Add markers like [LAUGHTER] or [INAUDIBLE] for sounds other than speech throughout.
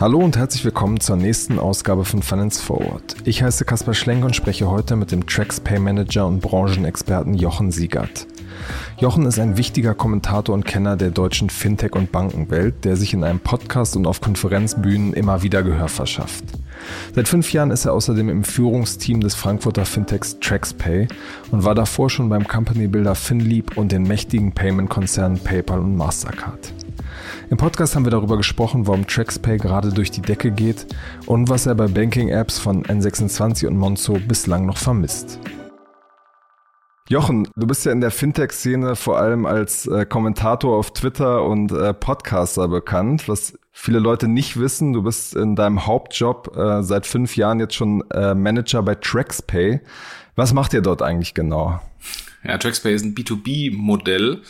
Hallo und herzlich willkommen zur nächsten Ausgabe von Finance Forward. Ich heiße Kaspar Schlenk und spreche heute mit dem TraxPay Manager und Branchenexperten Jochen Siegert. Jochen ist ein wichtiger Kommentator und Kenner der deutschen Fintech- und Bankenwelt, der sich in einem Podcast und auf Konferenzbühnen immer wieder Gehör verschafft. Seit fünf Jahren ist er außerdem im Führungsteam des Frankfurter Fintechs TraxPay und war davor schon beim Company Builder FinLeap und den mächtigen Payment-Konzernen PayPal und Mastercard. Im Podcast haben wir darüber gesprochen, warum TraxPay gerade durch die Decke geht und was er bei Banking-Apps von N26 und Monzo bislang noch vermisst. Jochen, du bist ja in der Fintech-Szene vor allem als äh, Kommentator auf Twitter und äh, Podcaster bekannt. Was viele Leute nicht wissen, du bist in deinem Hauptjob äh, seit fünf Jahren jetzt schon äh, Manager bei TraxPay. Was macht ihr dort eigentlich genau? Ja, TraxPay ist ein B2B-Modell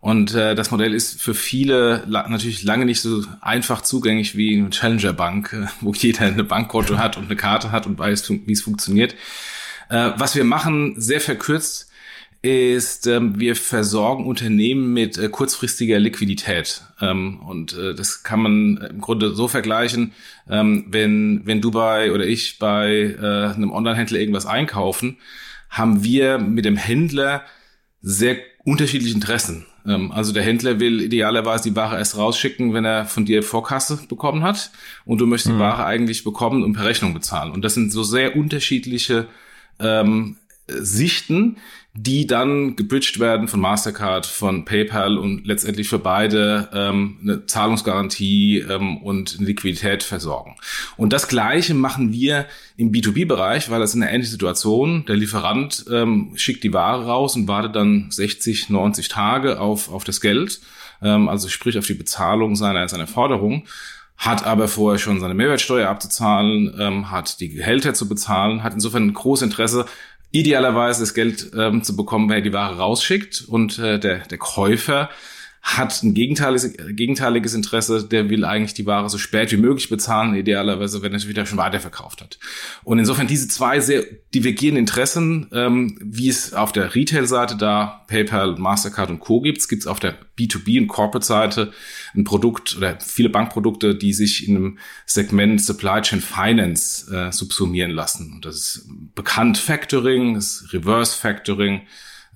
und äh, das Modell ist für viele la natürlich lange nicht so einfach zugänglich wie eine Challenger Bank, äh, wo jeder eine Bankkonto hat und eine Karte hat und weiß, wie es funktioniert. Äh, was wir machen, sehr verkürzt, ist, ähm, wir versorgen Unternehmen mit äh, kurzfristiger Liquidität. Ähm, und äh, das kann man im Grunde so vergleichen, ähm, wenn, wenn du bei oder ich bei äh, einem Online-Händler irgendwas einkaufen, haben wir mit dem Händler sehr unterschiedliche Interessen. Ähm, also der Händler will idealerweise die Ware erst rausschicken, wenn er von dir Vorkasse bekommen hat und du möchtest mhm. die Ware eigentlich bekommen und per Rechnung bezahlen. Und das sind so sehr unterschiedliche ähm, Sichten, die dann gebridged werden von Mastercard, von PayPal und letztendlich für beide ähm, eine Zahlungsgarantie ähm, und eine Liquidität versorgen. Und das Gleiche machen wir im B2B-Bereich, weil das ist eine ähnliche Situation. Der Lieferant ähm, schickt die Ware raus und wartet dann 60, 90 Tage auf, auf das Geld, ähm, also sprich auf die Bezahlung seiner, seiner Forderung hat aber vorher schon seine Mehrwertsteuer abzuzahlen, ähm, hat die Gehälter zu bezahlen, hat insofern ein großes Interesse idealerweise das Geld ähm, zu bekommen, wenn er die Ware rausschickt und äh, der, der Käufer hat ein gegenteiliges, gegenteiliges Interesse, der will eigentlich die Ware so spät wie möglich bezahlen, idealerweise, wenn er sie wieder schon weiterverkauft hat. Und insofern diese zwei sehr divergierenden Interessen, ähm, wie es auf der Retail-Seite da PayPal, Mastercard und Co. gibt, gibt es auf der B2B- und Corporate-Seite ein Produkt oder viele Bankprodukte, die sich in einem Segment Supply Chain Finance äh, subsumieren lassen. Und das ist bekannt Factoring, das ist Reverse Factoring,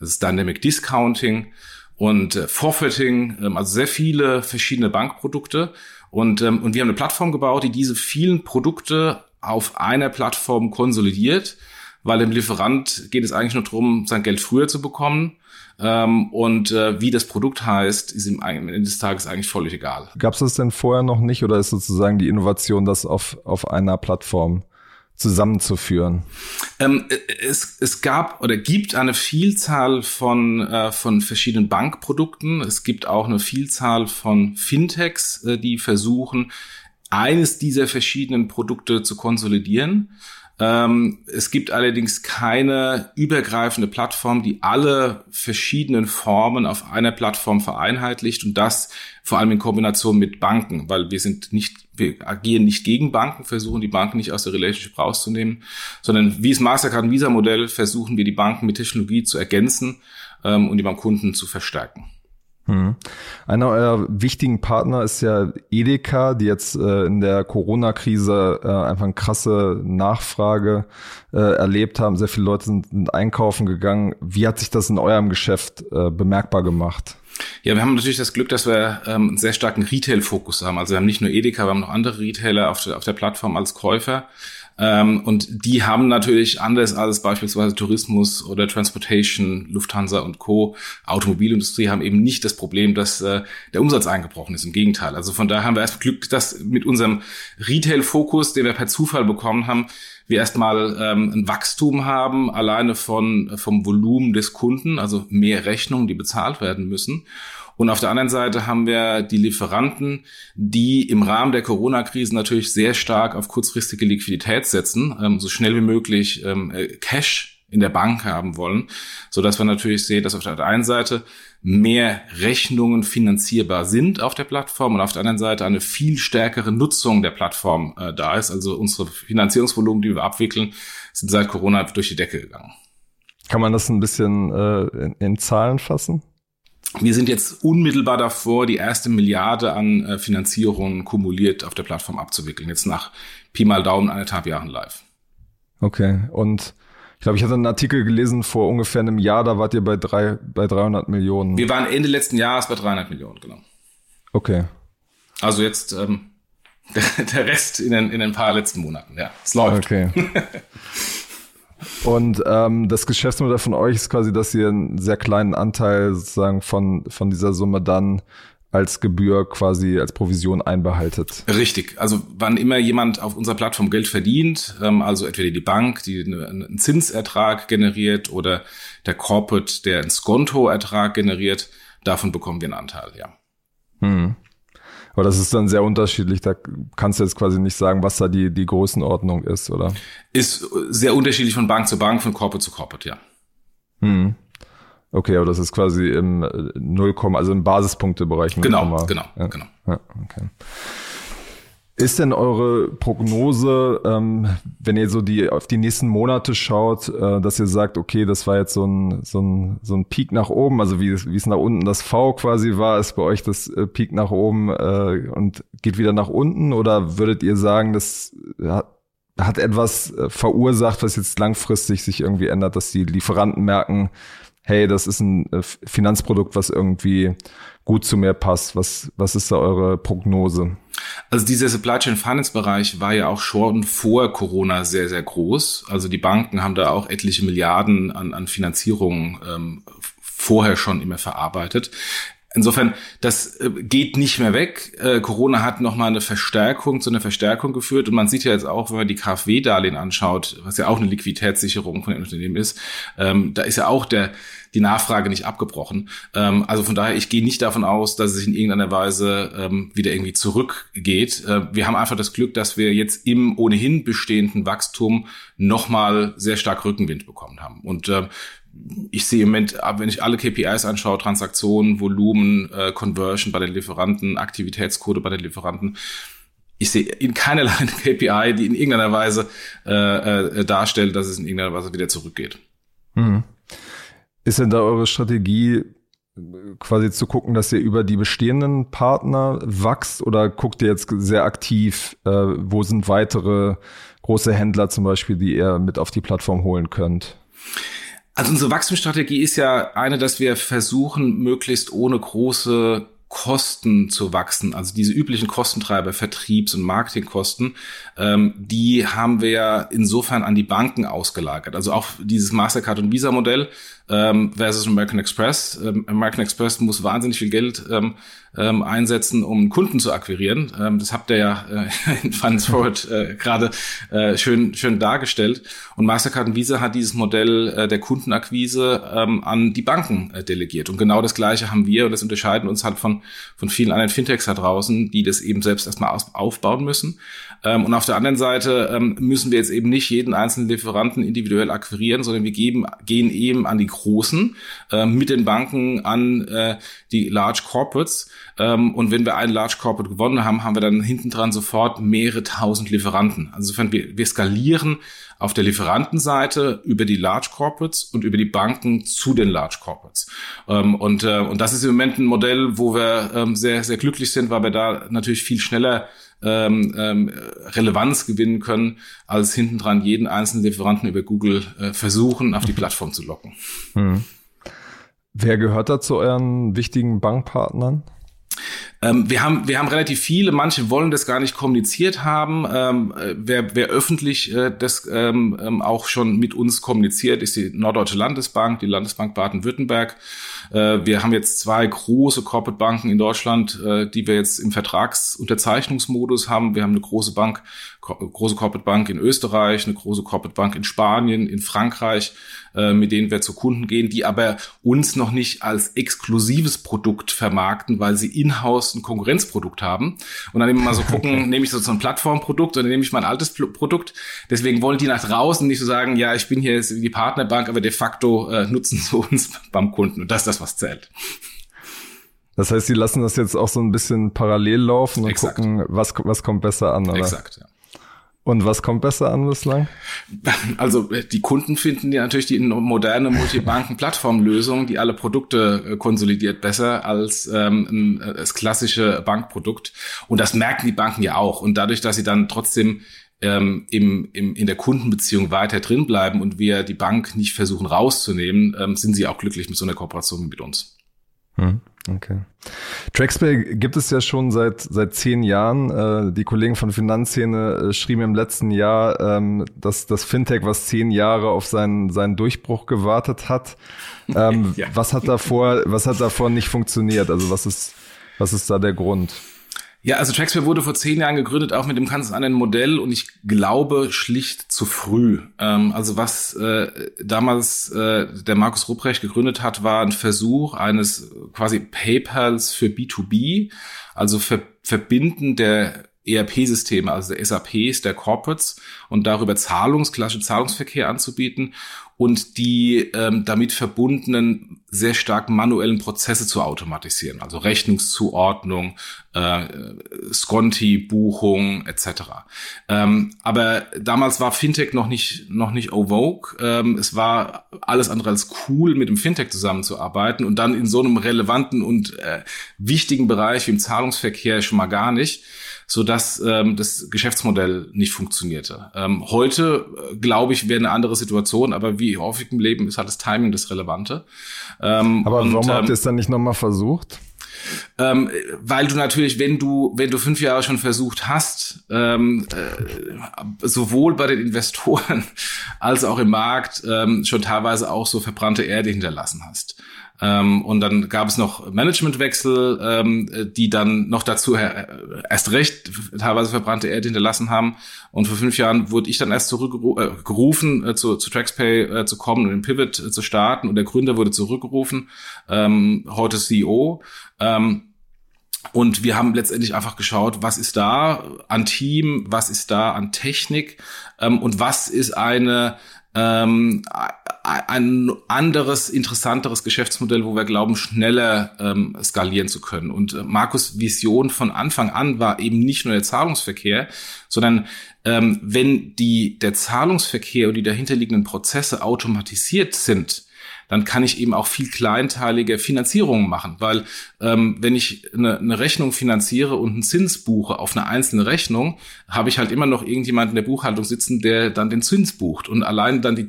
das ist Dynamic Discounting und äh, Forfeiting, ähm, also sehr viele verschiedene Bankprodukte. Und, ähm, und wir haben eine Plattform gebaut, die diese vielen Produkte auf einer Plattform konsolidiert, weil dem Lieferant geht es eigentlich nur darum, sein Geld früher zu bekommen. Ähm, und äh, wie das Produkt heißt, ist ihm am Ende des Tages eigentlich völlig egal. Gab es das denn vorher noch nicht oder ist sozusagen die Innovation, das auf, auf einer Plattform zusammenzuführen? Ähm, es, es gab oder gibt eine Vielzahl von, äh, von verschiedenen Bankprodukten. Es gibt auch eine Vielzahl von Fintechs, äh, die versuchen, eines dieser verschiedenen Produkte zu konsolidieren. Ähm, es gibt allerdings keine übergreifende Plattform, die alle verschiedenen Formen auf einer Plattform vereinheitlicht und das vor allem in Kombination mit Banken, weil wir sind nicht, wir agieren nicht gegen Banken, versuchen die Banken nicht aus der Relationship rauszunehmen, sondern wie es Mastercard und Visa Modell versuchen wir die Banken mit Technologie zu ergänzen ähm, und die beim Kunden zu verstärken. Hm. Einer eurer wichtigen Partner ist ja Edeka, die jetzt äh, in der Corona-Krise äh, einfach eine krasse Nachfrage äh, erlebt haben. Sehr viele Leute sind, sind, einkaufen gegangen. Wie hat sich das in eurem Geschäft äh, bemerkbar gemacht? Ja, wir haben natürlich das Glück, dass wir ähm, einen sehr starken Retail-Fokus haben. Also wir haben nicht nur Edeka, wir haben noch andere Retailer auf der, auf der Plattform als Käufer. Ähm, und die haben natürlich anders als beispielsweise Tourismus oder Transportation, Lufthansa und Co. Automobilindustrie haben eben nicht das Problem, dass äh, der Umsatz eingebrochen ist. Im Gegenteil. Also von daher haben wir erst Glück, dass mit unserem Retail-Fokus, den wir per Zufall bekommen haben, wir erstmal ähm, ein Wachstum haben, alleine von, vom Volumen des Kunden, also mehr Rechnungen, die bezahlt werden müssen. Und auf der anderen Seite haben wir die Lieferanten, die im Rahmen der Corona-Krise natürlich sehr stark auf kurzfristige Liquidität setzen, ähm, so schnell wie möglich ähm, äh, Cash in der Bank haben wollen, so dass wir natürlich sehen, dass auf der einen Seite mehr Rechnungen finanzierbar sind auf der Plattform und auf der anderen Seite eine viel stärkere Nutzung der Plattform äh, da ist. Also unsere Finanzierungsvolumen, die wir abwickeln, sind seit Corona durch die Decke gegangen. Kann man das ein bisschen äh, in, in Zahlen fassen? Wir sind jetzt unmittelbar davor, die erste Milliarde an äh, Finanzierungen kumuliert auf der Plattform abzuwickeln. Jetzt nach Pi mal Daumen anderthalb Jahren live. Okay. Und ich glaube, ich hatte einen Artikel gelesen vor ungefähr einem Jahr, da wart ihr bei, drei, bei 300 Millionen. Wir waren Ende letzten Jahres bei 300 Millionen, genau. Okay. Also jetzt ähm, der, [LAUGHS] der Rest in den, in den paar letzten Monaten, ja. Es läuft. Okay. [LAUGHS] Und ähm, das Geschäftsmodell von euch ist quasi, dass ihr einen sehr kleinen Anteil sozusagen von, von dieser Summe dann als Gebühr quasi als Provision einbehaltet. Richtig. Also wann immer jemand auf unserer Plattform Geld verdient, ähm, also entweder die Bank, die einen Zinsertrag generiert oder der Corporate, der einen Skonto-Ertrag generiert, davon bekommen wir einen Anteil, ja. Hm. Aber das ist dann sehr unterschiedlich. Da kannst du jetzt quasi nicht sagen, was da die, die Größenordnung ist, oder? Ist sehr unterschiedlich von Bank zu Bank, von Corporate zu Corporate, ja. Hm. Okay, aber das ist quasi im 0, also im Basispunktebereich. Genau, genau, ja. genau. Ja, okay. Ist denn eure Prognose, ähm, wenn ihr so die auf die nächsten Monate schaut, äh, dass ihr sagt, okay, das war jetzt so ein so ein so ein Peak nach oben, also wie wie es nach unten das V quasi war, ist bei euch das äh, Peak nach oben äh, und geht wieder nach unten, oder würdet ihr sagen, das hat, hat etwas äh, verursacht, was jetzt langfristig sich irgendwie ändert, dass die Lieferanten merken, hey, das ist ein äh, Finanzprodukt, was irgendwie gut zu mir passt. Was, was ist da eure Prognose? Also dieser Supply Chain Finance Bereich war ja auch schon vor Corona sehr, sehr groß. Also die Banken haben da auch etliche Milliarden an, an Finanzierung ähm, vorher schon immer verarbeitet. Insofern, das äh, geht nicht mehr weg. Äh, Corona hat nochmal eine Verstärkung zu einer Verstärkung geführt. Und man sieht ja jetzt auch, wenn man die KfW-Darlehen anschaut, was ja auch eine Liquiditätssicherung von den Unternehmen ist, ähm, da ist ja auch der, die Nachfrage nicht abgebrochen. Ähm, also von daher, ich gehe nicht davon aus, dass es in irgendeiner Weise ähm, wieder irgendwie zurückgeht. Äh, wir haben einfach das Glück, dass wir jetzt im ohnehin bestehenden Wachstum nochmal sehr stark Rückenwind bekommen haben. Und äh, ich sehe im Moment, wenn ich alle KPIs anschaue, Transaktionen, Volumen, äh, Conversion bei den Lieferanten, Aktivitätsquote bei den Lieferanten, ich sehe in keinerlei [LAUGHS] KPI, die in irgendeiner Weise äh, äh, darstellt, dass es in irgendeiner Weise wieder zurückgeht. Mhm. Ist denn da eure Strategie quasi zu gucken, dass ihr über die bestehenden Partner wachst oder guckt ihr jetzt sehr aktiv, äh, wo sind weitere große Händler zum Beispiel, die ihr mit auf die Plattform holen könnt? Also unsere Wachstumsstrategie ist ja eine, dass wir versuchen, möglichst ohne große Kosten zu wachsen, also diese üblichen Kostentreiber, Vertriebs- und Marketingkosten, ähm, die haben wir insofern an die Banken ausgelagert. Also auch dieses Mastercard- und Visa-Modell ähm, versus American Express. Ähm, American Express muss wahnsinnig viel Geld ähm, ähm, einsetzen, um Kunden zu akquirieren. Ähm, das habt ihr ja äh, [LAUGHS] in Finance Forward äh, gerade äh, schön, schön dargestellt. Und Mastercard und Visa hat dieses Modell äh, der Kundenakquise ähm, an die Banken äh, delegiert. Und genau das Gleiche haben wir und das unterscheiden uns halt von, von vielen anderen Fintechs da draußen, die das eben selbst erstmal aufbauen müssen. Ähm, und auf der anderen Seite ähm, müssen wir jetzt eben nicht jeden einzelnen Lieferanten individuell akquirieren, sondern wir geben, gehen eben an die Großen äh, mit den Banken an äh, die Large Corporates. Ähm, und wenn wir einen Large Corporate gewonnen haben, haben wir dann hinten dran sofort mehrere tausend Lieferanten. Also insofern, wir, wir skalieren auf der Lieferantenseite über die Large Corporates und über die Banken zu den Large Corporates. Ähm, und, äh, und das ist im Moment ein Modell, wo wir ähm, sehr, sehr glücklich sind, weil wir da natürlich viel schneller ähm, ähm, Relevanz gewinnen können, als hinten dran jeden einzelnen Lieferanten über Google äh, versuchen, auf die Plattform zu locken. Hm. Wer gehört da zu euren wichtigen Bankpartnern? Ähm, wir, haben, wir haben relativ viele, manche wollen das gar nicht kommuniziert haben. Ähm, wer, wer öffentlich äh, das ähm, ähm auch schon mit uns kommuniziert, ist die Norddeutsche Landesbank, die Landesbank Baden-Württemberg. Äh, wir haben jetzt zwei große Corporate Banken in Deutschland, äh, die wir jetzt im Vertragsunterzeichnungsmodus haben. Wir haben eine große Bank, große Corporate Bank in Österreich, eine große Corporate Bank in Spanien, in Frankreich äh, mit denen wir zu Kunden gehen, die aber uns noch nicht als exklusives Produkt vermarkten, weil sie in-house ein Konkurrenzprodukt haben. Und dann immer mal so gucken, [LAUGHS] nehme ich so ein Plattformprodukt oder nehme ich mein altes Produkt. Deswegen wollen die nach draußen nicht so sagen, ja, ich bin hier jetzt die Partnerbank, aber de facto äh, nutzen sie uns [LAUGHS] beim Kunden. Und das ist das, was zählt. Das heißt, sie lassen das jetzt auch so ein bisschen parallel laufen und Exakt. gucken, was, was kommt besser an, oder? Exakt, ja. Und was kommt besser an bislang? Also die Kunden finden ja natürlich die moderne Multibanken-Plattformlösung, die alle Produkte äh, konsolidiert, besser als ähm, äh, das klassische Bankprodukt. Und das merken die Banken ja auch. Und dadurch, dass sie dann trotzdem ähm, im, im, in der Kundenbeziehung weiter drin bleiben und wir die Bank nicht versuchen rauszunehmen, ähm, sind sie auch glücklich mit so einer Kooperation mit uns. Hm, okay. Traxpay gibt es ja schon seit seit zehn Jahren. Äh, die Kollegen von Finanzszene äh, schrieben im letzten Jahr, ähm, dass das Fintech, was zehn Jahre auf seinen seinen Durchbruch gewartet hat. Ähm, [LAUGHS] ja. Was hat davor was hat davor nicht funktioniert? Also was ist was ist da der Grund? Ja, also Traxpay wurde vor zehn Jahren gegründet, auch mit dem ganz anderen Modell und ich glaube schlicht zu früh. Ähm, also was äh, damals äh, der Markus Rupprecht gegründet hat, war ein Versuch eines quasi PayPals für B2B, also Ver Verbinden der ERP-Systeme, also der SAPs, der Corporates und darüber Zahlungsklasse, Zahlungsverkehr anzubieten und die ähm, damit verbundenen sehr stark manuellen Prozesse zu automatisieren, also Rechnungszuordnung, äh, Sconti, Buchung etc. Ähm, aber damals war Fintech noch nicht noch nicht au vogue. Ähm, es war alles andere als cool, mit dem Fintech zusammenzuarbeiten und dann in so einem relevanten und äh, wichtigen Bereich wie im Zahlungsverkehr schon mal gar nicht so dass ähm, das Geschäftsmodell nicht funktionierte. Ähm, heute, äh, glaube ich, wäre eine andere Situation, aber wie häufig im Leben ist halt das Timing das Relevante. Ähm, aber warum und, habt ihr es dann nicht nochmal versucht? Ähm, weil du natürlich, wenn du, wenn du fünf Jahre schon versucht hast, ähm, äh, sowohl bei den Investoren [LAUGHS] als auch im Markt ähm, schon teilweise auch so verbrannte Erde hinterlassen hast. Ähm, und dann gab es noch Managementwechsel, ähm, die dann noch dazu äh, erst recht teilweise verbrannte Erde hinterlassen haben. Und vor fünf Jahren wurde ich dann erst zurückgerufen, äh, zu, zu TraxPay äh, zu kommen und den Pivot äh, zu starten. Und der Gründer wurde zurückgerufen, ähm, heute CEO. Ähm, und wir haben letztendlich einfach geschaut, was ist da an Team, was ist da an Technik ähm, und was ist eine ähm, ein anderes, interessanteres Geschäftsmodell, wo wir glauben, schneller ähm, skalieren zu können. Und äh, Markus Vision von Anfang an war eben nicht nur der Zahlungsverkehr, sondern ähm, wenn die, der Zahlungsverkehr und die dahinterliegenden Prozesse automatisiert sind, dann kann ich eben auch viel kleinteilige Finanzierungen machen, weil ähm, wenn ich eine, eine Rechnung finanziere und einen Zins buche auf eine einzelne Rechnung, habe ich halt immer noch irgendjemanden in der Buchhaltung sitzen, der dann den Zins bucht. Und allein dann die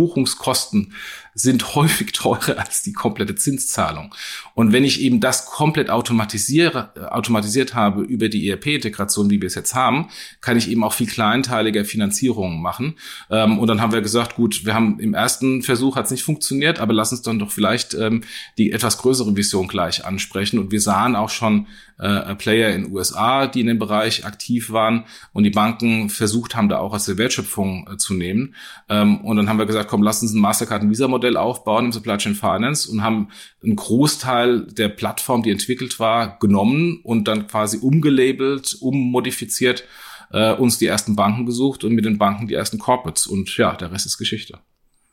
Zinsbuchungskosten sind [LAUGHS] häufig teurer als die komplette Zinszahlung. Und wenn ich eben das komplett automatisiere, automatisiert habe über die ERP-Integration, wie wir es jetzt haben, kann ich eben auch viel kleinteiliger Finanzierungen machen. Ähm, und dann haben wir gesagt, gut, wir haben im ersten Versuch hat es nicht funktioniert, aber lass uns dann doch vielleicht ähm, die etwas größere Vision gleich ansprechen. Und wir sahen auch schon äh, Player in USA, die in dem Bereich aktiv waren und die Banken versucht haben, da auch aus der Wertschöpfung äh, zu nehmen. Ähm, und dann haben wir gesagt, komm, lass uns ein Mastercard- und Visa-Modell aufbauen im Supply Chain Finance und haben einen Großteil der Plattform, die entwickelt war, genommen und dann quasi umgelabelt, ummodifiziert, äh, uns die ersten Banken gesucht und mit den Banken die ersten Corporates. Und ja, der Rest ist Geschichte.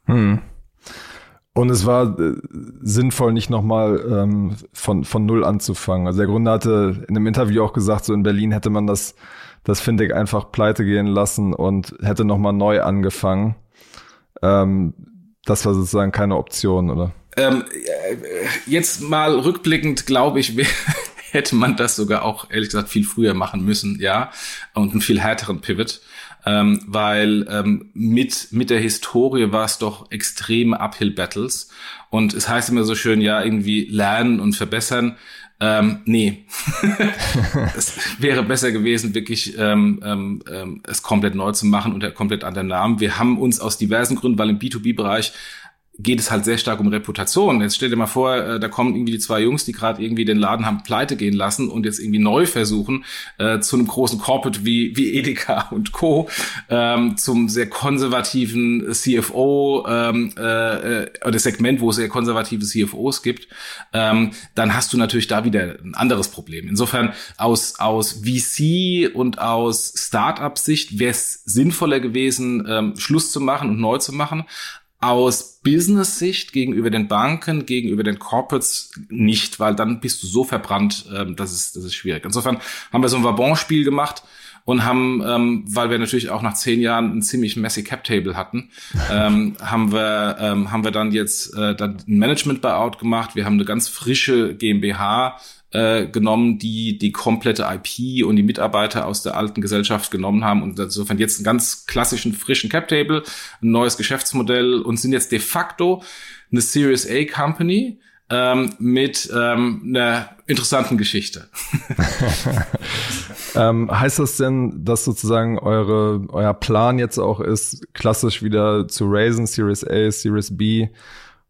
Hm. Und es war äh, sinnvoll, nicht nochmal ähm, von, von Null anzufangen. Also der Gründer hatte in einem Interview auch gesagt, so in Berlin hätte man das, das Fintech einfach pleite gehen lassen und hätte nochmal neu angefangen. Ähm, das war sozusagen keine Option, oder? Ähm, äh, jetzt mal rückblickend, glaube ich, [LAUGHS] hätte man das sogar auch, ehrlich gesagt, viel früher machen müssen, ja, und einen viel härteren Pivot ähm, weil ähm, mit, mit der Historie war es doch extreme Uphill-Battles. Und es heißt immer so schön, ja, irgendwie lernen und verbessern. Ähm, nee, [LAUGHS] es wäre besser gewesen, wirklich ähm, ähm, ähm, es komplett neu zu machen unter komplett anderen Namen. Wir haben uns aus diversen Gründen, weil im B2B-Bereich geht es halt sehr stark um Reputation. Jetzt stell dir mal vor, äh, da kommen irgendwie die zwei Jungs, die gerade irgendwie den Laden haben pleite gehen lassen und jetzt irgendwie neu versuchen, äh, zu einem großen Corporate wie, wie Edeka [LAUGHS] und Co., ähm, zum sehr konservativen CFO ähm, äh, oder Segment, wo es sehr konservative CFOs gibt, ähm, dann hast du natürlich da wieder ein anderes Problem. Insofern aus, aus VC und aus Startup-Sicht wäre es sinnvoller gewesen, ähm, Schluss zu machen und neu zu machen aus Business-Sicht gegenüber den Banken, gegenüber den Corporates nicht, weil dann bist du so verbrannt, ähm, das, ist, das ist schwierig. Insofern haben wir so ein Vabon-Spiel gemacht und haben, ähm, weil wir natürlich auch nach zehn Jahren ein ziemlich messy Cap Table hatten, [LAUGHS] ähm, haben wir ähm, haben wir dann jetzt äh, dann ein Management Buyout gemacht. Wir haben eine ganz frische GmbH äh, genommen, die die komplette IP und die Mitarbeiter aus der alten Gesellschaft genommen haben und insofern jetzt einen ganz klassischen frischen Cap Table, ein neues Geschäftsmodell und sind jetzt de facto eine Series A Company ähm, mit ähm, einer interessanten Geschichte. [LAUGHS] ähm, heißt das denn, dass sozusagen eure, euer Plan jetzt auch ist, klassisch wieder zu raisen, Series A, Series B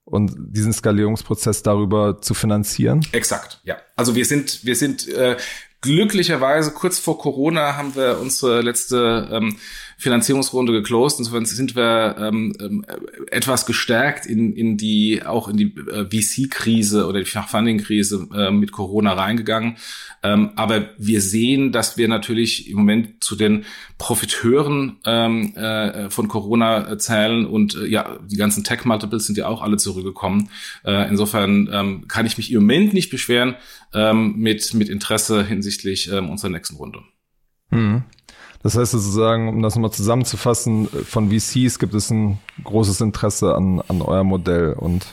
und diesen Skalierungsprozess darüber zu finanzieren? Exakt, ja. Also wir sind, wir sind äh, glücklicherweise kurz vor Corona haben wir unsere letzte ähm, Finanzierungsrunde geclosed. Insofern sind wir ähm, ähm, etwas gestärkt in, in die, auch in die äh, VC-Krise oder die Funding-Krise äh, mit Corona reingegangen. Ähm, aber wir sehen, dass wir natürlich im Moment zu den Profiteuren ähm, äh, von Corona zählen und äh, ja, die ganzen Tech-Multiples sind ja auch alle zurückgekommen. Äh, insofern ähm, kann ich mich im Moment nicht beschweren ähm, mit, mit Interesse hinsichtlich ähm, unserer nächsten Runde. Hm. Das heißt sozusagen, um das nochmal zusammenzufassen, von VCs gibt es ein großes Interesse an, an euer Modell und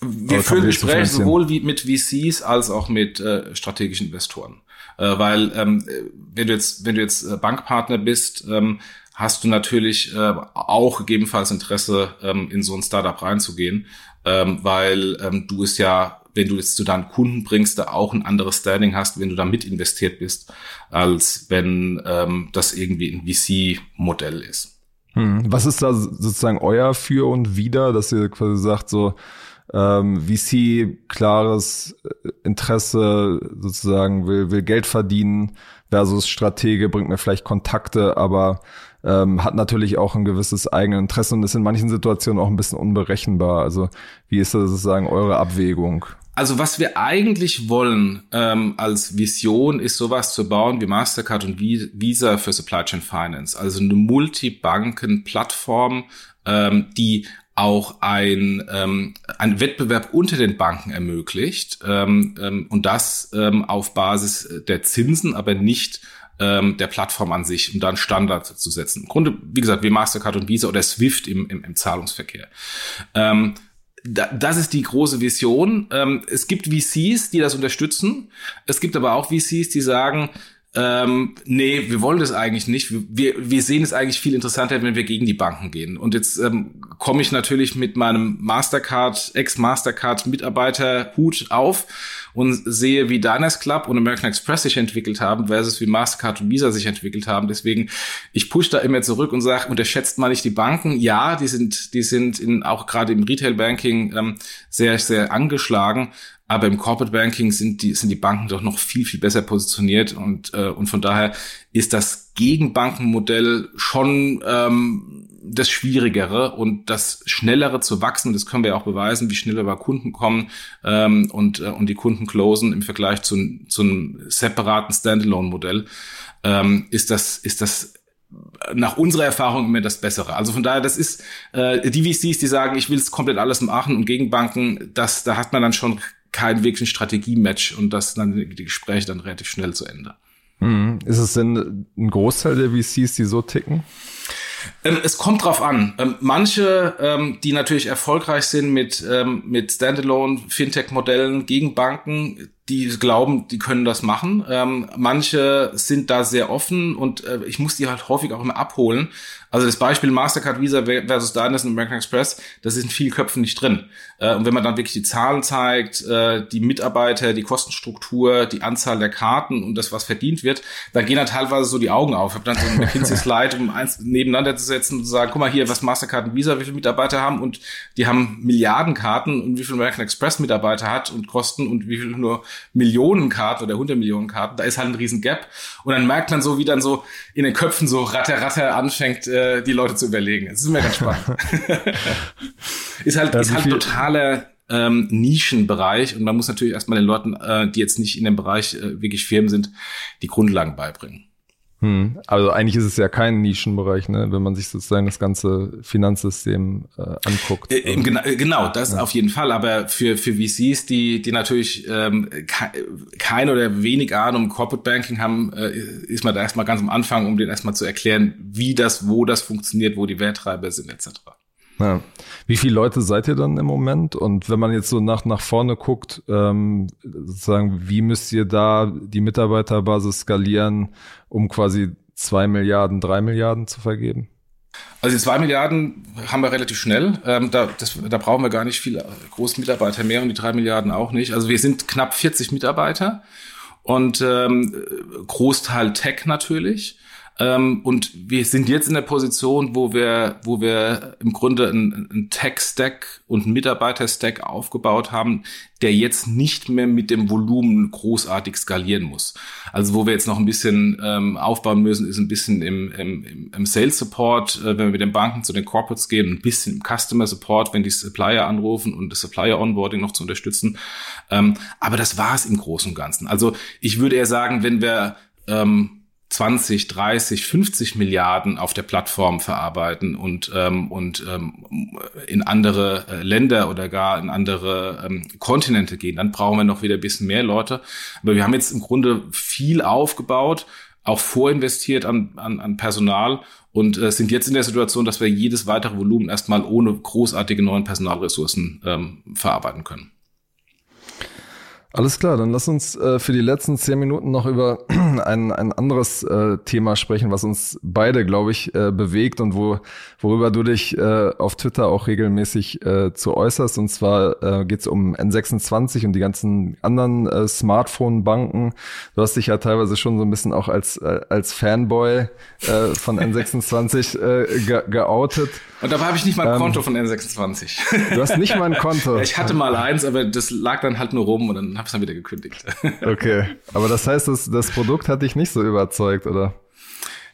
wir führen Gespräche sowohl wie mit VCs als auch mit äh, strategischen Investoren. Äh, weil ähm, wenn du jetzt, wenn du jetzt äh, Bankpartner bist, ähm, hast du natürlich äh, auch gegebenenfalls Interesse, ähm, in so ein Startup reinzugehen, ähm, weil ähm, du es ja wenn du es zu deinen Kunden bringst, da auch ein anderes Standing hast, wenn du da mit investiert bist, als wenn ähm, das irgendwie ein VC-Modell ist. Hm. Was ist da sozusagen euer Für und Wider, dass ihr quasi sagt, so ähm, VC klares äh, Interesse sozusagen will, will Geld verdienen versus Stratege bringt mir vielleicht Kontakte, aber ähm, hat natürlich auch ein gewisses eigenes Interesse und ist in manchen Situationen auch ein bisschen unberechenbar. Also wie ist das sozusagen eure Abwägung? Also was wir eigentlich wollen ähm, als Vision ist sowas zu bauen wie Mastercard und Visa für Supply Chain Finance. Also eine Multibanken-Plattform, ähm, die auch ein, ähm, ein Wettbewerb unter den Banken ermöglicht ähm, ähm, und das ähm, auf Basis der Zinsen, aber nicht ähm, der Plattform an sich, um da einen Standard zu setzen. Im Grunde, wie gesagt, wie Mastercard und Visa oder Swift im, im, im Zahlungsverkehr. Ähm, das ist die große Vision. Ähm, es gibt VCs, die das unterstützen. Es gibt aber auch VCs, die sagen, ähm, nee, wir wollen das eigentlich nicht. Wir, wir sehen es eigentlich viel interessanter, wenn wir gegen die Banken gehen. Und jetzt ähm, komme ich natürlich mit meinem Mastercard, Ex-Mastercard-Mitarbeiter-Hut auf und sehe, wie Diners Club und American Express sich entwickelt haben versus wie Mastercard und Visa sich entwickelt haben. Deswegen, ich push da immer zurück und sage, unterschätzt mal nicht die Banken. Ja, die sind, die sind in, auch gerade im Retail Banking ähm, sehr, sehr angeschlagen. Aber im Corporate Banking sind die, sind die Banken doch noch viel, viel besser positioniert und, äh, und von daher ist das Gegenbankenmodell schon ähm, das Schwierigere und das Schnellere zu wachsen. Das können wir auch beweisen, wie schnell wir Kunden kommen ähm, und, äh, und die Kunden closen im Vergleich zu, zu einem separaten Standalone-Modell. Ähm, ist das, ist das nach unserer Erfahrung immer das Bessere. Also von daher, das ist äh, die VCs, die sagen, ich will es komplett alles machen und Gegenbanken, das, da hat man dann schon kein wirklichen Strategie-Match und das dann die Gespräche dann relativ schnell zu Ende. Mhm. Ist es denn ein Großteil der VCs, die so ticken? Ähm, es kommt drauf an. Ähm, manche, ähm, die natürlich erfolgreich sind mit, mit Standalone Fintech-Modellen gegen Banken, die glauben, die können das machen. Ähm, manche sind da sehr offen und äh, ich muss die halt häufig auch immer abholen. Also das Beispiel Mastercard Visa versus Diners und American Express, das ist in vielen Köpfen nicht drin. Äh, und wenn man dann wirklich die Zahlen zeigt, äh, die Mitarbeiter, die Kostenstruktur, die Anzahl der Karten und das, was verdient wird, dann gehen da teilweise so die Augen auf. Ich habe dann so ein McKinsey-Slide, [LAUGHS] um eins nebeneinander zu setzen und zu sagen, guck mal hier, was Mastercard und Visa, wie viele Mitarbeiter haben und die haben Milliarden Karten und wie viele American Express Mitarbeiter hat und kosten und wie viele nur Millionen Karten oder 100 Millionen Karten. Da ist halt ein riesen Gap. Und dann merkt man so, wie dann so in den Köpfen so ratter, ratter anfängt, äh, äh, die Leute zu überlegen. Es ist mir ganz spannend. [LAUGHS] ist halt, ist halt totaler ähm, Nischenbereich und man muss natürlich erstmal den Leuten, äh, die jetzt nicht in dem Bereich äh, wirklich Firmen sind, die Grundlagen beibringen. Hm. Also eigentlich ist es ja kein Nischenbereich, ne? wenn man sich sozusagen das ganze Finanzsystem äh, anguckt. Äh, genau, genau, das ja. auf jeden Fall. Aber für, für VCs, die, die natürlich ähm, keine oder wenig Ahnung um Corporate Banking haben, äh, ist man da erstmal ganz am Anfang, um denen erstmal zu erklären, wie das, wo das funktioniert, wo die Werttreiber sind, etc. Ja. Wie viele Leute seid ihr dann im Moment? Und wenn man jetzt so nach, nach vorne guckt, ähm, sozusagen, wie müsst ihr da die Mitarbeiterbasis skalieren, um quasi zwei Milliarden, drei Milliarden zu vergeben? Also die zwei Milliarden haben wir relativ schnell. Ähm, da, das, da brauchen wir gar nicht viele große Mitarbeiter mehr und die drei Milliarden auch nicht. Also wir sind knapp 40 Mitarbeiter und ähm, Großteil Tech natürlich. Ähm, und wir sind jetzt in der Position, wo wir, wo wir im Grunde einen, einen Tech-Stack und einen Mitarbeiter-Stack aufgebaut haben, der jetzt nicht mehr mit dem Volumen großartig skalieren muss. Also wo wir jetzt noch ein bisschen ähm, aufbauen müssen, ist ein bisschen im, im, im Sales Support, äh, wenn wir mit den Banken zu den Corporates gehen, ein bisschen im Customer Support, wenn die Supplier anrufen und das Supplier Onboarding noch zu unterstützen. Ähm, aber das war es im Großen und Ganzen. Also ich würde eher sagen, wenn wir ähm, 20, 30, 50 Milliarden auf der Plattform verarbeiten und, ähm, und ähm, in andere äh, Länder oder gar in andere ähm, Kontinente gehen, dann brauchen wir noch wieder ein bisschen mehr Leute. Aber wir haben jetzt im Grunde viel aufgebaut, auch vorinvestiert an, an, an Personal und äh, sind jetzt in der Situation, dass wir jedes weitere Volumen erstmal ohne großartige neuen Personalressourcen ähm, verarbeiten können. Alles klar, dann lass uns äh, für die letzten zehn Minuten noch über [CLEARS THROAT] ein, ein anderes äh, Thema sprechen, was uns beide, glaube ich, äh, bewegt und wo, worüber du dich äh, auf Twitter auch regelmäßig äh, zu äußerst. Und zwar äh, geht es um N26 und die ganzen anderen Smartphone-Banken. Du hast dich ja teilweise schon so ein bisschen auch als, als Fanboy von N26 äh, ge geoutet. Und dabei habe ich nicht mal ein ähm, Konto von N26. Du hast nicht mal ein Konto. [LAUGHS] ich hatte mal eins, aber das lag dann halt nur rum und dann habe ich dann wieder gekündigt. [LAUGHS] okay, aber das heißt, das, das Produkt hat dich nicht so überzeugt, oder?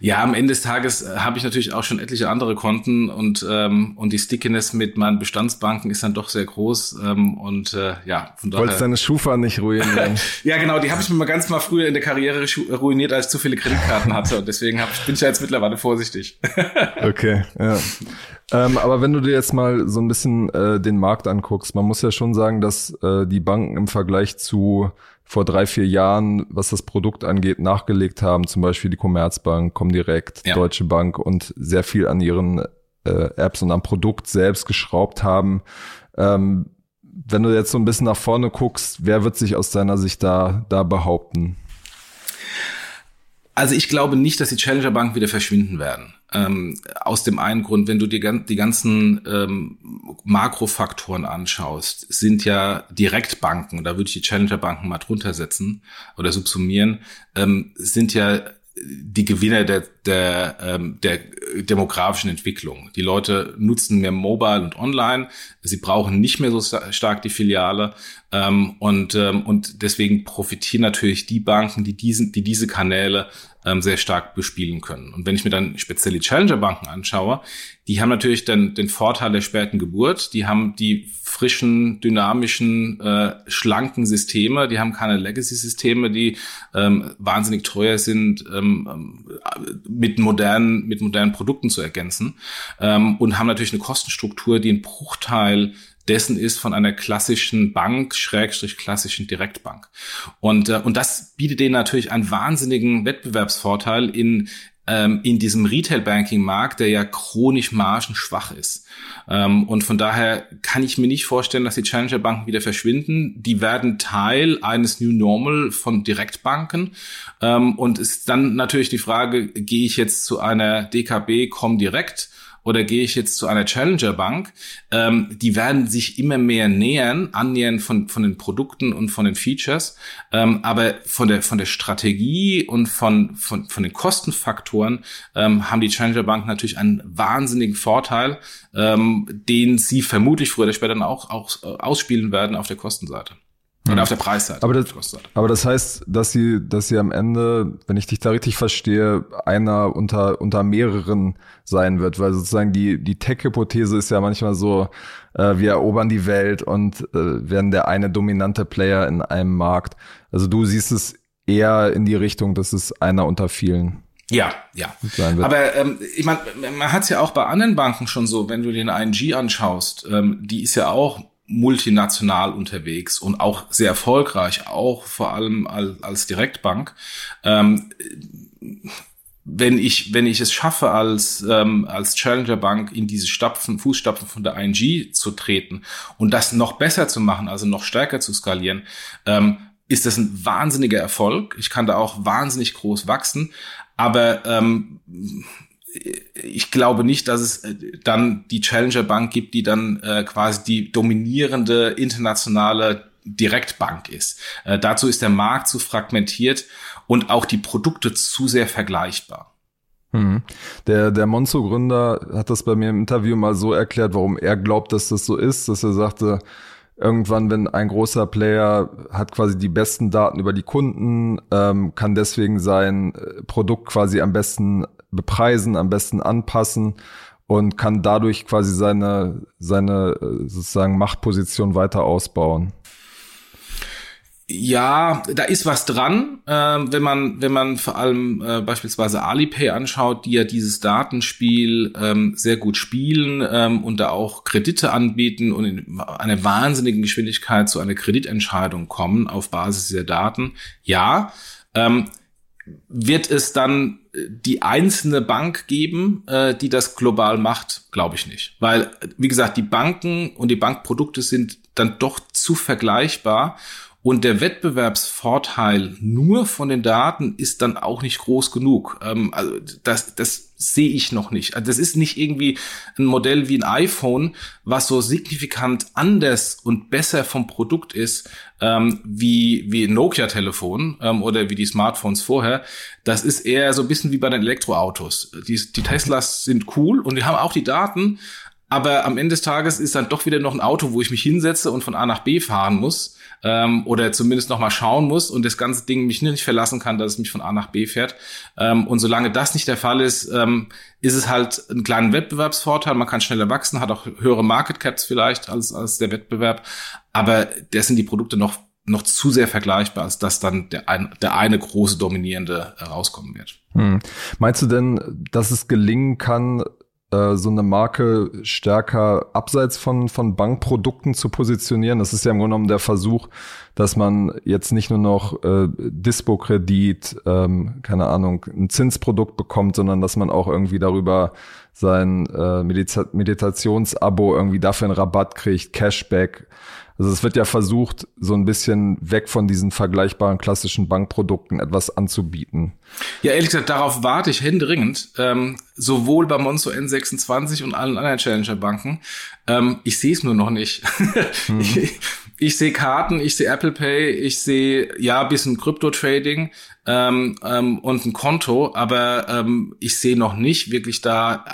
Ja, am Ende des Tages äh, habe ich natürlich auch schon etliche andere Konten und ähm, und die Stickiness mit meinen Bestandsbanken ist dann doch sehr groß ähm, und äh, ja von daher. Wolltest deine Schufa nicht ruinieren? [LAUGHS] ja, genau, die habe ich mir mal ganz mal früher in der Karriere ruiniert, als ich zu viele Kreditkarten hatte und deswegen hab, bin ich ja jetzt mittlerweile vorsichtig. okay, ja. Ähm, aber wenn du dir jetzt mal so ein bisschen äh, den Markt anguckst, man muss ja schon sagen, dass äh, die Banken im Vergleich zu vor drei, vier Jahren, was das Produkt angeht, nachgelegt haben, zum Beispiel die Commerzbank, Comdirect, ja. Deutsche Bank und sehr viel an ihren äh, Apps und am Produkt selbst geschraubt haben. Ähm, wenn du jetzt so ein bisschen nach vorne guckst, wer wird sich aus deiner Sicht da, da behaupten? Also ich glaube nicht, dass die Challenger Bank wieder verschwinden werden. Ähm, aus dem einen Grund, wenn du dir die ganzen ähm, Makrofaktoren anschaust, sind ja Direktbanken, da würde ich die Challenger Banken mal drunter setzen oder subsumieren, ähm, sind ja die Gewinner der, der, ähm, der demografischen Entwicklung. Die Leute nutzen mehr Mobile und Online. Sie brauchen nicht mehr so stark die Filiale. Ähm, und, ähm, und deswegen profitieren natürlich die Banken, die, diesen, die diese Kanäle ähm, sehr stark bespielen können. Und wenn ich mir dann speziell die Challenger-Banken anschaue, die haben natürlich dann den Vorteil der späten Geburt. Die haben die frischen, dynamischen, äh, schlanken Systeme. Die haben keine Legacy-Systeme, die ähm, wahnsinnig teuer sind, ähm, ähm, mit modernen, mit modernen Produkten zu ergänzen. Ähm, und haben natürlich eine Kostenstruktur, die einen Bruchteil dessen ist von einer klassischen Bank, Schrägstrich klassischen Direktbank. Und, äh, und das bietet denen natürlich einen wahnsinnigen Wettbewerbsvorteil in ähm, in diesem Retail-Banking-Markt, der ja chronisch margenschwach ist. Ähm, und von daher kann ich mir nicht vorstellen, dass die Challenger-Banken wieder verschwinden. Die werden Teil eines New Normal von Direktbanken. Ähm, und ist dann natürlich die Frage, gehe ich jetzt zu einer DKB, komm direkt oder gehe ich jetzt zu einer Challenger Bank, ähm, die werden sich immer mehr nähern, annähern von, von den Produkten und von den Features, ähm, aber von der, von der Strategie und von, von, von den Kostenfaktoren ähm, haben die Challenger Bank natürlich einen wahnsinnigen Vorteil, ähm, den sie vermutlich früher oder später dann auch, auch äh, ausspielen werden auf der Kostenseite. Oder auf der Preisseite. Aber das, aber das heißt, dass sie, dass sie am Ende, wenn ich dich da richtig verstehe, einer unter, unter mehreren sein wird, weil sozusagen die, die Tech-Hypothese ist ja manchmal so, äh, wir erobern die Welt und äh, werden der eine dominante Player in einem Markt. Also du siehst es eher in die Richtung, dass es einer unter vielen Ja, ja. Aber ähm, ich meine, man hat es ja auch bei anderen Banken schon so, wenn du den ING anschaust, ähm, die ist ja auch multinational unterwegs und auch sehr erfolgreich, auch vor allem als, als Direktbank. Ähm, wenn ich, wenn ich es schaffe, als, ähm, als Challenger Bank in diese Stapfen, Fußstapfen von der ING zu treten und das noch besser zu machen, also noch stärker zu skalieren, ähm, ist das ein wahnsinniger Erfolg. Ich kann da auch wahnsinnig groß wachsen. Aber ähm, ich glaube nicht, dass es äh, dann die Challenger Bank gibt, die dann äh, quasi die dominierende internationale Direktbank ist. Äh, dazu ist der Markt zu fragmentiert und auch die Produkte zu sehr vergleichbar. Hm. Der, der Monzo-Gründer hat das bei mir im Interview mal so erklärt, warum er glaubt, dass das so ist, dass er sagte, irgendwann, wenn ein großer Player hat quasi die besten Daten über die Kunden, ähm, kann deswegen sein äh, Produkt quasi am besten bepreisen, am besten anpassen und kann dadurch quasi seine, seine äh, sozusagen Machtposition weiter ausbauen. Ja, da ist was dran, äh, wenn man wenn man vor allem äh, beispielsweise Alipay anschaut, die ja dieses Datenspiel ähm, sehr gut spielen ähm, und da auch Kredite anbieten und in einer wahnsinnigen Geschwindigkeit zu einer Kreditentscheidung kommen auf Basis dieser Daten. Ja, ähm, wird es dann die einzelne Bank geben, äh, die das global macht? Glaube ich nicht, weil wie gesagt die Banken und die Bankprodukte sind dann doch zu vergleichbar und der Wettbewerbsvorteil nur von den Daten ist dann auch nicht groß genug. Ähm, also das, das sehe ich noch nicht. Also das ist nicht irgendwie ein Modell wie ein iPhone, was so signifikant anders und besser vom Produkt ist ähm, wie wie ein Nokia-Telefon ähm, oder wie die Smartphones vorher. Das ist eher so ein bisschen wie bei den Elektroautos. Die, die Teslas sind cool und die haben auch die Daten, aber am Ende des Tages ist dann doch wieder noch ein Auto, wo ich mich hinsetze und von A nach B fahren muss ähm, oder zumindest noch mal schauen muss und das ganze Ding mich nicht verlassen kann, dass es mich von A nach B fährt. Ähm, und solange das nicht der Fall ist, ähm, ist es halt ein kleiner Wettbewerbsvorteil. Man kann schneller wachsen, hat auch höhere Market Caps vielleicht als, als der Wettbewerb. Aber das sind die Produkte noch noch zu sehr vergleichbar, als dass dann der, ein, der eine große dominierende rauskommen wird. Hm. Meinst du denn, dass es gelingen kann, äh, so eine Marke stärker abseits von, von Bankprodukten zu positionieren. Das ist ja im Grunde genommen der Versuch, dass man jetzt nicht nur noch äh, Dispo-Kredit, ähm, keine Ahnung, ein Zinsprodukt bekommt, sondern dass man auch irgendwie darüber sein äh, Medita Meditationsabo irgendwie dafür einen Rabatt kriegt, Cashback. Also es wird ja versucht, so ein bisschen weg von diesen vergleichbaren klassischen Bankprodukten etwas anzubieten. Ja, ehrlich gesagt, darauf warte ich händeringend, ähm, sowohl bei Monzo N26 und allen anderen Challenger-Banken. Ähm, ich sehe es nur noch nicht. Mhm. [LAUGHS] ich, ich sehe Karten, ich sehe Apple Pay, ich sehe ja bisschen Krypto-Trading ähm, ähm, und ein Konto, aber ähm, ich sehe noch nicht wirklich da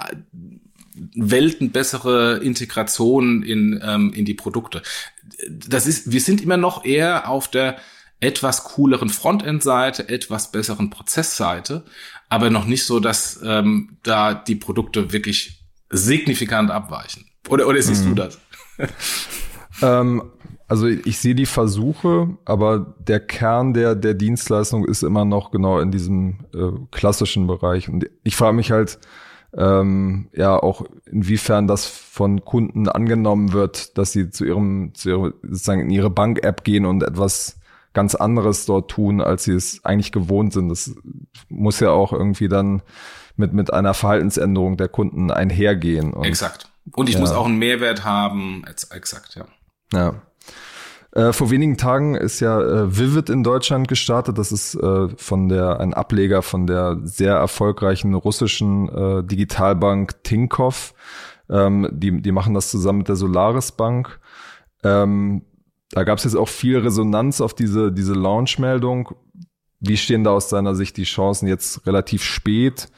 weltenbessere Integration in, ähm, in die Produkte. Das ist, wir sind immer noch eher auf der etwas cooleren Frontend-Seite, etwas besseren Prozessseite, aber noch nicht so, dass ähm, da die Produkte wirklich signifikant abweichen. Oder, oder siehst mhm. du das? [LAUGHS] ähm, also ich sehe die Versuche, aber der Kern der, der Dienstleistung ist immer noch genau in diesem äh, klassischen Bereich. Und ich frage mich halt, ähm, ja auch inwiefern das von Kunden angenommen wird, dass sie zu ihrem, zu ihrem sozusagen in ihre Bank-App gehen und etwas ganz anderes dort tun, als sie es eigentlich gewohnt sind. Das muss ja auch irgendwie dann mit, mit einer Verhaltensänderung der Kunden einhergehen. Und, exakt. Und ich ja. muss auch einen Mehrwert haben. Exakt, ja. Ja. Äh, vor wenigen Tagen ist ja äh, Vivid in Deutschland gestartet. Das ist äh, von der ein Ableger von der sehr erfolgreichen russischen äh, Digitalbank Tinkoff. Ähm, die, die machen das zusammen mit der Solaris Bank. Ähm, da gab es jetzt auch viel Resonanz auf diese, diese Launch-Meldung. Wie stehen da aus deiner Sicht die Chancen, jetzt relativ spät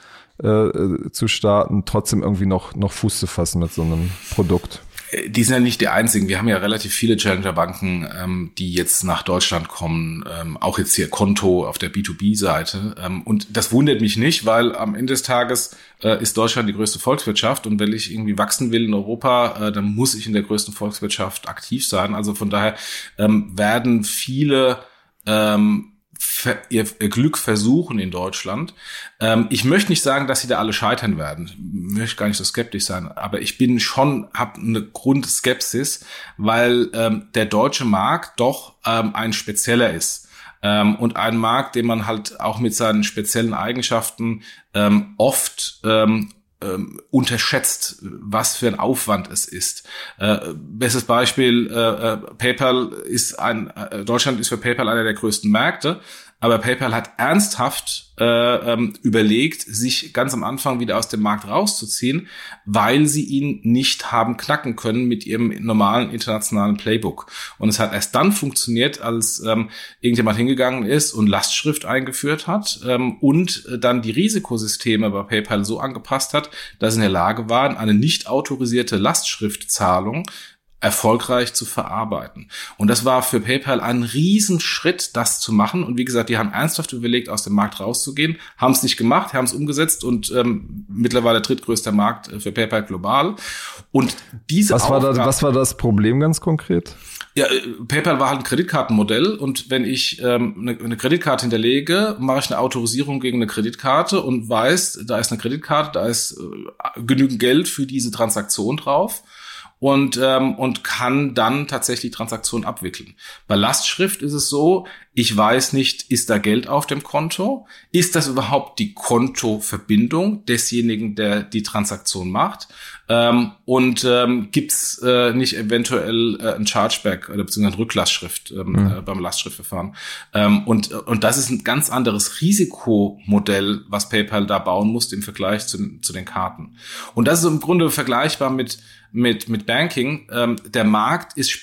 äh, äh zu starten, trotzdem irgendwie noch, noch Fuß zu fassen mit so einem Produkt? Die sind ja nicht die einzigen. Wir haben ja relativ viele Challenger-Banken, ähm, die jetzt nach Deutschland kommen, ähm, auch jetzt hier Konto auf der B2B-Seite. Ähm, und das wundert mich nicht, weil am Ende des Tages äh, ist Deutschland die größte Volkswirtschaft und wenn ich irgendwie wachsen will in Europa, äh, dann muss ich in der größten Volkswirtschaft aktiv sein. Also von daher ähm, werden viele ähm, ihr, Glück versuchen in Deutschland. Ähm, ich möchte nicht sagen, dass sie da alle scheitern werden. Ich möchte gar nicht so skeptisch sein, aber ich bin schon, habe eine Grundskepsis, weil ähm, der deutsche Markt doch ähm, ein spezieller ist. Ähm, und ein Markt, den man halt auch mit seinen speziellen Eigenschaften ähm, oft ähm, ähm, unterschätzt, was für ein Aufwand es ist. Äh, bestes Beispiel, äh, äh PayPal ist ein, äh, Deutschland ist für PayPal einer der größten Märkte, aber PayPal hat ernsthaft äh, ähm, überlegt, sich ganz am Anfang wieder aus dem Markt rauszuziehen, weil sie ihn nicht haben knacken können mit ihrem normalen internationalen Playbook. Und es hat erst dann funktioniert, als ähm, irgendjemand hingegangen ist und Lastschrift eingeführt hat ähm, und dann die Risikosysteme bei PayPal so angepasst hat, dass sie in der Lage waren, eine nicht autorisierte Lastschriftzahlung erfolgreich zu verarbeiten. Und das war für PayPal ein Riesenschritt, das zu machen. Und wie gesagt, die haben ernsthaft überlegt, aus dem Markt rauszugehen, haben es nicht gemacht, haben es umgesetzt und ähm, mittlerweile drittgrößter Markt äh, für PayPal global. Und diese was war, das, was war das Problem ganz konkret? Ja, äh, PayPal war halt ein Kreditkartenmodell und wenn ich ähm, eine, eine Kreditkarte hinterlege, mache ich eine Autorisierung gegen eine Kreditkarte und weiß, da ist eine Kreditkarte, da ist äh, genügend Geld für diese Transaktion drauf und, ähm, und kann dann tatsächlich Transaktionen abwickeln. Bei Lastschrift ist es so, ich weiß nicht, ist da Geld auf dem Konto? Ist das überhaupt die Kontoverbindung desjenigen, der die Transaktion macht? Ähm, und ähm, gibt es äh, nicht eventuell äh, ein Chargeback oder beziehungsweise eine Rücklastschrift ähm, mhm. äh, beim Lastschriftverfahren? Ähm, und, und das ist ein ganz anderes Risikomodell, was PayPal da bauen musste im Vergleich zu, zu den Karten. Und das ist im Grunde vergleichbar mit mit, mit Banking. Ähm, der Markt ist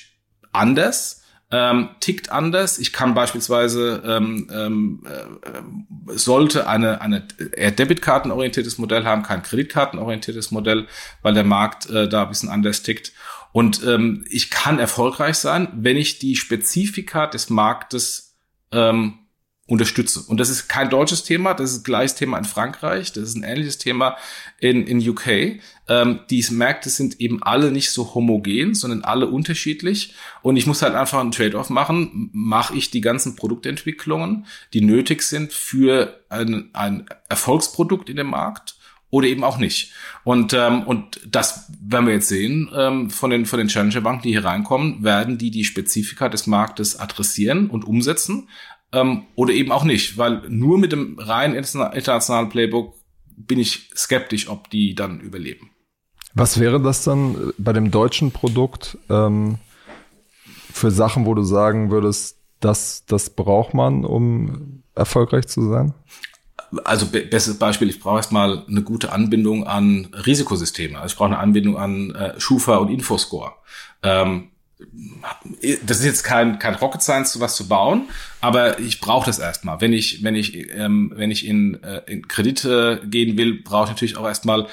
anders, ähm, tickt anders. Ich kann beispielsweise, ähm, ähm, äh, sollte eine, eine eher debitkartenorientiertes Modell haben, kein kreditkartenorientiertes Modell, weil der Markt äh, da ein bisschen anders tickt. Und ähm, ich kann erfolgreich sein, wenn ich die Spezifika des Marktes ähm, unterstütze. Und das ist kein deutsches Thema, das ist gleiches Thema in Frankreich, das ist ein ähnliches Thema in, in UK. Ähm, diese Märkte sind eben alle nicht so homogen, sondern alle unterschiedlich. Und ich muss halt einfach einen Trade-off machen. Mache ich die ganzen Produktentwicklungen, die nötig sind für ein, ein Erfolgsprodukt in dem Markt? oder eben auch nicht. Und, ähm, und das werden wir jetzt sehen ähm, von den, von den Challenger-Banken, die hier reinkommen, werden die die Spezifika des Marktes adressieren und umsetzen ähm, oder eben auch nicht, weil nur mit dem rein internationalen Playbook bin ich skeptisch, ob die dann überleben. Was wäre das dann bei dem deutschen Produkt ähm, für Sachen, wo du sagen würdest, das, das braucht man, um erfolgreich zu sein? Also bestes Beispiel, ich brauche erstmal eine gute Anbindung an Risikosysteme. Also ich brauche eine Anbindung an äh, Schufa und Infoscore. Ähm, das ist jetzt kein, kein Rocket Science, was zu bauen, aber ich brauche das erstmal. Wenn ich, wenn ich, ähm, wenn ich in, äh, in Kredite gehen will, brauche ich natürlich auch erstmal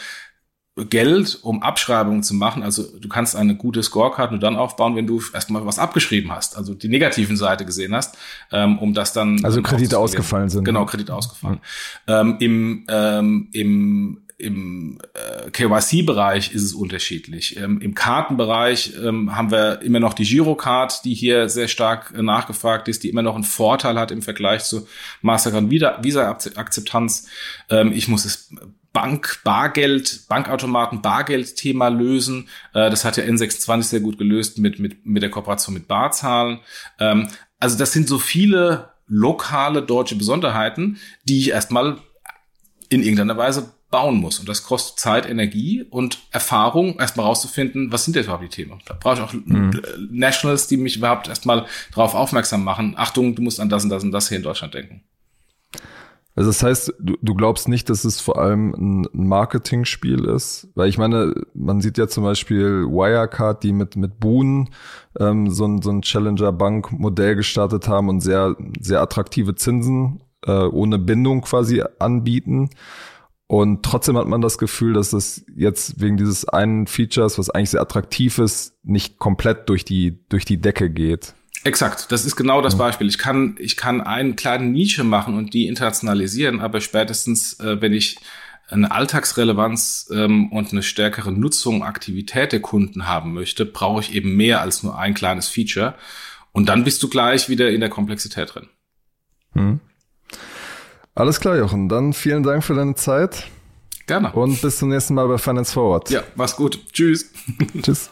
Geld, um Abschreibungen zu machen. Also du kannst eine gute Scorecard nur dann aufbauen, wenn du erstmal was abgeschrieben hast, also die negativen Seite gesehen hast, ähm, um das dann. Also Kredite ausgefallen sind. Genau, Kredite ausgefallen. Mhm. Ähm, Im ähm, im im äh, KYC-Bereich ist es unterschiedlich. Ähm, Im Kartenbereich ähm, haben wir immer noch die Girocard, die hier sehr stark äh, nachgefragt ist, die immer noch einen Vorteil hat im Vergleich zu Mastercard Visa-Akzeptanz. Ähm, ich muss es Bank, Bargeld, Bankautomaten, Bargeld-Thema lösen. Äh, das hat ja N26 sehr gut gelöst mit, mit, mit der Kooperation mit Barzahlen. Ähm, also das sind so viele lokale deutsche Besonderheiten, die ich erstmal in irgendeiner Weise bauen muss. Und das kostet Zeit, Energie und Erfahrung, erstmal rauszufinden, was sind denn überhaupt die Themen. Da brauche ich auch mhm. Nationals, die mich überhaupt erstmal darauf aufmerksam machen. Achtung, du musst an das und das und das hier in Deutschland denken. Also das heißt, du, du glaubst nicht, dass es vor allem ein Marketingspiel ist? Weil ich meine, man sieht ja zum Beispiel Wirecard, die mit, mit Boon ähm, so ein, so ein Challenger-Bank-Modell gestartet haben und sehr, sehr attraktive Zinsen äh, ohne Bindung quasi anbieten. Und trotzdem hat man das Gefühl, dass es jetzt wegen dieses einen Features, was eigentlich sehr attraktiv ist, nicht komplett durch die, durch die Decke geht. Exakt, das ist genau das Beispiel. Ich kann, ich kann einen kleinen Nische machen und die internationalisieren, aber spätestens, äh, wenn ich eine Alltagsrelevanz ähm, und eine stärkere Nutzung, Aktivität der Kunden haben möchte, brauche ich eben mehr als nur ein kleines Feature. Und dann bist du gleich wieder in der Komplexität drin. Hm. Alles klar, Jochen. Dann vielen Dank für deine Zeit. Gerne. Und bis zum nächsten Mal bei Finance Forward. Ja, mach's gut. Tschüss. Tschüss.